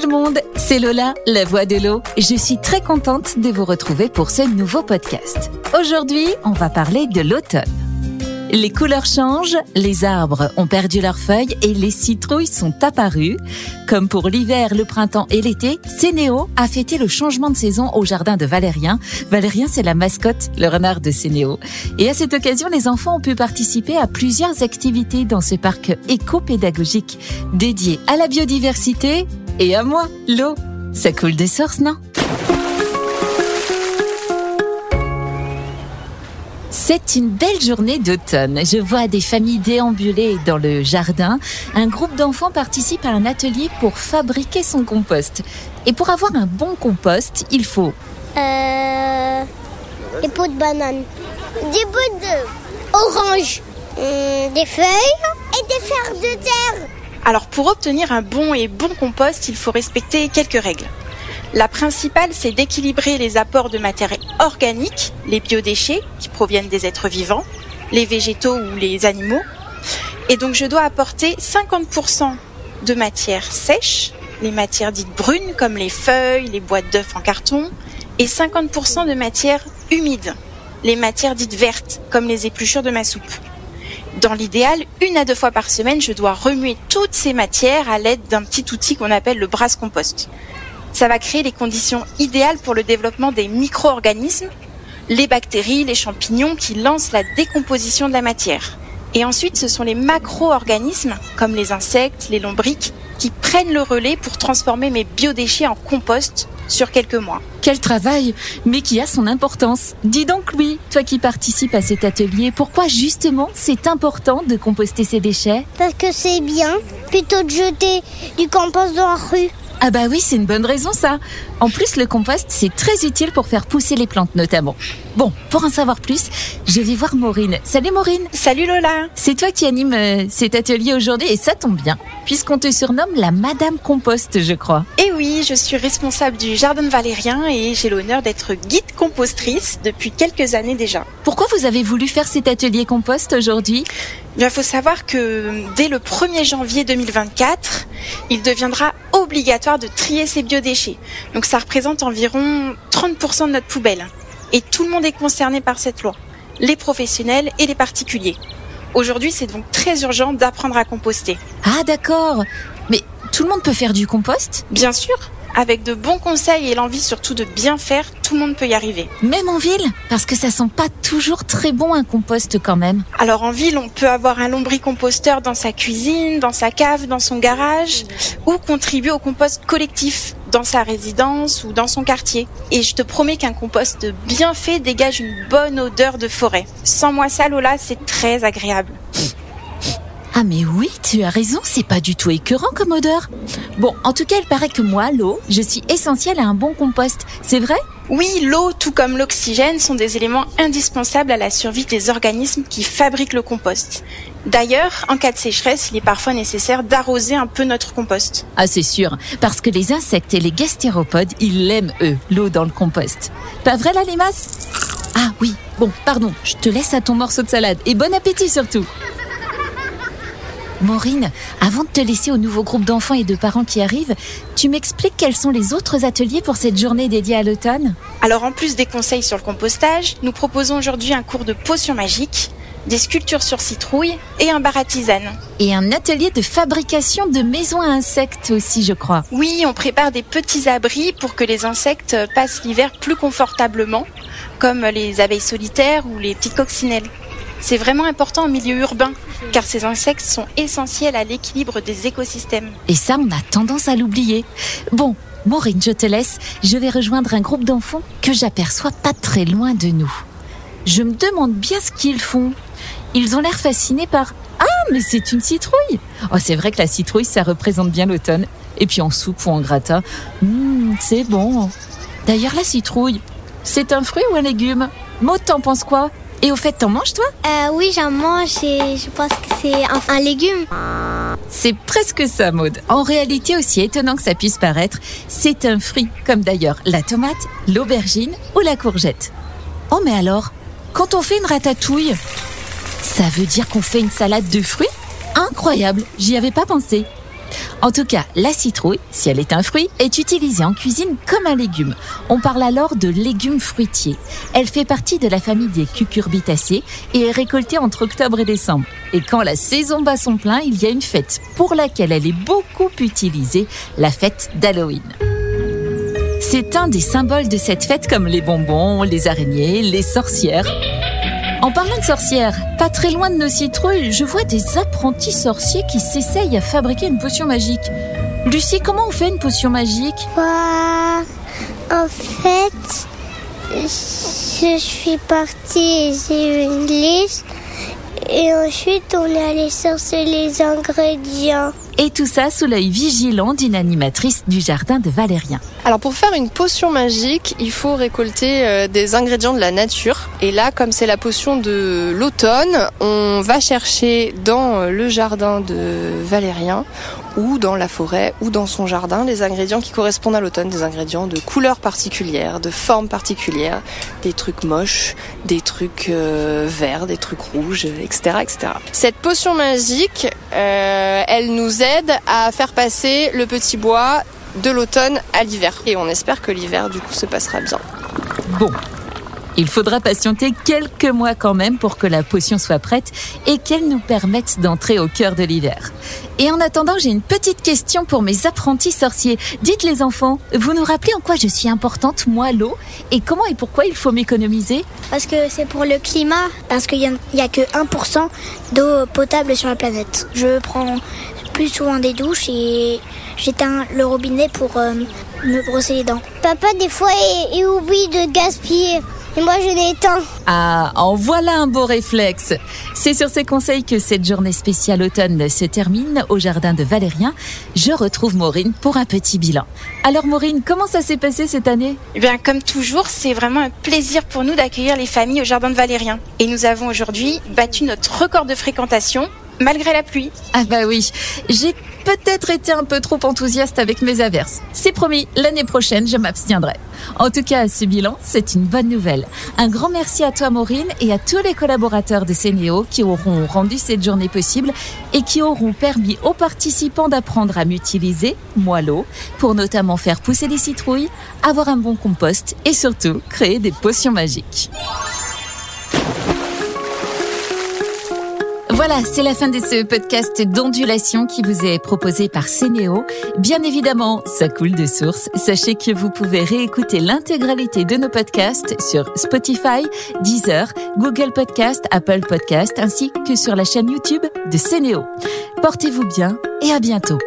tout le monde, c'est Lola, la voix de l'eau. Je suis très contente de vous retrouver pour ce nouveau podcast. Aujourd'hui, on va parler de l'automne. Les couleurs changent, les arbres ont perdu leurs feuilles et les citrouilles sont apparues. Comme pour l'hiver, le printemps et l'été, Sénéo a fêté le changement de saison au jardin de Valérien. Valérien, c'est la mascotte, le renard de Sénéo. Et à cette occasion, les enfants ont pu participer à plusieurs activités dans ce parc éco-pédagogique dédié à la biodiversité et à moi, l'eau. Ça coule des sources, non? C'est une belle journée d'automne. Je vois des familles déambuler dans le jardin. Un groupe d'enfants participe à un atelier pour fabriquer son compost. Et pour avoir un bon compost, il faut Euh, des pots de banane. Des bouts d'orange. Hum, des feuilles et des fers de terre. Alors pour obtenir un bon et bon compost, il faut respecter quelques règles. La principale, c'est d'équilibrer les apports de matière organique, les biodéchets qui proviennent des êtres vivants, les végétaux ou les animaux. Et donc je dois apporter 50% de matière sèche, les matières dites brunes comme les feuilles, les boîtes d'œufs en carton, et 50% de matière humide, les matières dites vertes comme les épluchures de ma soupe. Dans l'idéal, une à deux fois par semaine, je dois remuer toutes ces matières à l'aide d'un petit outil qu'on appelle le brasse compost. Ça va créer les conditions idéales pour le développement des micro-organismes, les bactéries, les champignons qui lancent la décomposition de la matière. Et ensuite, ce sont les macro-organismes, comme les insectes, les lombriques, qui prennent le relais pour transformer mes biodéchets en compost sur quelques mois. Quel travail, mais qui a son importance. Dis donc Louis, toi qui participes à cet atelier, pourquoi justement c'est important de composter ces déchets? Parce que c'est bien plutôt de jeter du compost dans la rue. Ah bah oui, c'est une bonne raison ça. En plus, le compost, c'est très utile pour faire pousser les plantes notamment. Bon, pour en savoir plus, je vais voir Maureen. Salut Maureen Salut Lola C'est toi qui anime euh, cet atelier aujourd'hui et ça tombe bien, puisqu'on te surnomme la Madame Compost, je crois. Et oui, je suis responsable du Jardin Valérien et j'ai l'honneur d'être guide compostrice depuis quelques années déjà. Pourquoi vous avez voulu faire cet atelier compost aujourd'hui? Il faut savoir que dès le 1er janvier 2024, il deviendra obligatoire de trier ses biodéchets. Donc ça représente environ 30% de notre poubelle. Et tout le monde est concerné par cette loi, les professionnels et les particuliers. Aujourd'hui, c'est donc très urgent d'apprendre à composter. Ah d'accord, mais tout le monde peut faire du compost? Bien sûr, avec de bons conseils et l'envie surtout de bien faire, tout le monde peut y arriver. Même en ville Parce que ça sent pas toujours très bon un compost quand même. Alors en ville, on peut avoir un lombricomposteur dans sa cuisine, dans sa cave, dans son garage, ou contribuer au compost collectif dans sa résidence ou dans son quartier. Et je te promets qu'un compost bien fait dégage une bonne odeur de forêt. Sans moi ça, Lola, c'est très agréable. Ah mais oui, tu as raison, c'est pas du tout écœurant comme odeur. Bon, en tout cas, il paraît que moi, l'eau, je suis essentielle à un bon compost. C'est vrai? Oui, l'eau, tout comme l'oxygène, sont des éléments indispensables à la survie des organismes qui fabriquent le compost. D'ailleurs, en cas de sécheresse, il est parfois nécessaire d'arroser un peu notre compost. Ah c'est sûr, parce que les insectes et les gastéropodes, ils l'aiment eux, l'eau dans le compost. Pas vrai la limace Ah oui, bon, pardon, je te laisse à ton morceau de salade et bon appétit surtout. Maureen, avant de te laisser au nouveau groupe d'enfants et de parents qui arrivent, tu m'expliques quels sont les autres ateliers pour cette journée dédiée à l'automne? Alors en plus des conseils sur le compostage, nous proposons aujourd'hui un cours de potions magiques, des sculptures sur citrouille et un bar à tisane. Et un atelier de fabrication de maisons à insectes aussi, je crois. Oui, on prépare des petits abris pour que les insectes passent l'hiver plus confortablement, comme les abeilles solitaires ou les petites coccinelles. C'est vraiment important en milieu urbain, car ces insectes sont essentiels à l'équilibre des écosystèmes. Et ça, on a tendance à l'oublier. Bon, Maureen, je te laisse. Je vais rejoindre un groupe d'enfants que j'aperçois pas très loin de nous. Je me demande bien ce qu'ils font. Ils ont l'air fascinés par Ah, mais c'est une citrouille Oh, c'est vrai que la citrouille, ça représente bien l'automne. Et puis en soupe ou en gratin, Mmh, c'est bon. D'ailleurs, la citrouille, c'est un fruit ou un légume? Maud, t'en penses quoi? Et au fait, t'en manges toi? Euh, oui, j'en mange et je pense que c'est un, un légume. C'est presque ça, Maud. En réalité, aussi étonnant que ça puisse paraître, c'est un fruit, comme d'ailleurs la tomate, l'aubergine ou la courgette. Oh, mais alors, quand on fait une ratatouille, ça veut dire qu'on fait une salade de fruits? Incroyable, j'y avais pas pensé. En tout cas, la citrouille, si elle est un fruit, est utilisée en cuisine comme un légume. On parle alors de légumes fruitiers. Elle fait partie de la famille des cucurbitacées et est récoltée entre octobre et décembre. Et quand la saison bat son plein, il y a une fête pour laquelle elle est beaucoup utilisée, la fête d'Halloween. C'est un des symboles de cette fête comme les bonbons, les araignées, les sorcières. En parlant de sorcières, pas très loin de nos citrouilles, je vois des apprentis sorciers qui s'essayent à fabriquer une potion magique. Lucie, comment on fait une potion magique? Bah, en fait, je suis partie, j'ai une liste. Et ensuite, on est allé chercher les ingrédients. Et tout ça sous l'œil vigilant d'une animatrice du jardin de Valérien. Alors pour faire une potion magique, il faut récolter euh, des ingrédients de la nature. Et là, comme c'est la potion de l'automne, on va chercher dans le jardin de Valérien ou dans la forêt ou dans son jardin les ingrédients qui correspondent à l'automne, des ingrédients de couleurs particulières, de formes particulières, des trucs moches, des trucs euh, verts, des trucs rouges, etc., etc. Cette potion magique, euh, elle nous aide à faire passer le petit bois de l'automne à l'hiver. Et on espère que l'hiver, du coup, se passera bien. Bon, il faudra patienter quelques mois quand même pour que la potion soit prête et qu'elle nous permette d'entrer au cœur de l'hiver. Et en attendant, j'ai une petite question pour mes apprentis sorciers. Dites les enfants, vous nous rappelez en quoi je suis importante, moi, l'eau, et comment et pourquoi il faut m'économiser? Parce que c'est pour le climat, parce qu'il n'y a, a, que 1% d'eau potable sur la planète. Je prends plus souvent des douches et j'éteins le robinet pour euh, me brosser les dents. Papa, des fois, il, il oublie de gaspiller. Et moi, je l'ai éteint. Ah, en voilà un beau réflexe. C'est sur ces conseils que cette journée spéciale automne se termine au jardin de Valérien. Je retrouve Maureen pour un petit bilan. Alors Maureen, comment ça s'est passé cette année? Eh bien, comme toujours, c'est vraiment un plaisir pour nous d'accueillir les familles au jardin de Valérien. Et nous avons aujourd'hui battu notre record de fréquentation malgré la pluie. Ah bah oui, j'ai peut-être été un peu trop enthousiaste avec mes averses. C'est promis, l'année prochaine, je m'abstiendrai. En tout cas, ce bilan, c'est une bonne nouvelle. Un grand merci à toi, Maureen, et à tous les collaborateurs de Sénéo qui auront rendu cette journée possible et qui auront permis aux participants d'apprendre à m'utiliser, moi l'eau, pour notamment faire pousser les citrouilles, avoir un bon compost et surtout créer des potions magiques. Voilà, c'est la fin de ce podcast d'ondulation qui vous est proposé par Sénéo. Bien évidemment, ça coule de source. Sachez que vous pouvez réécouter l'intégralité de nos podcasts sur Spotify, Deezer, Google Podcast, Apple Podcast, ainsi que sur la chaîne YouTube de Sénéo. Portez-vous bien et à bientôt.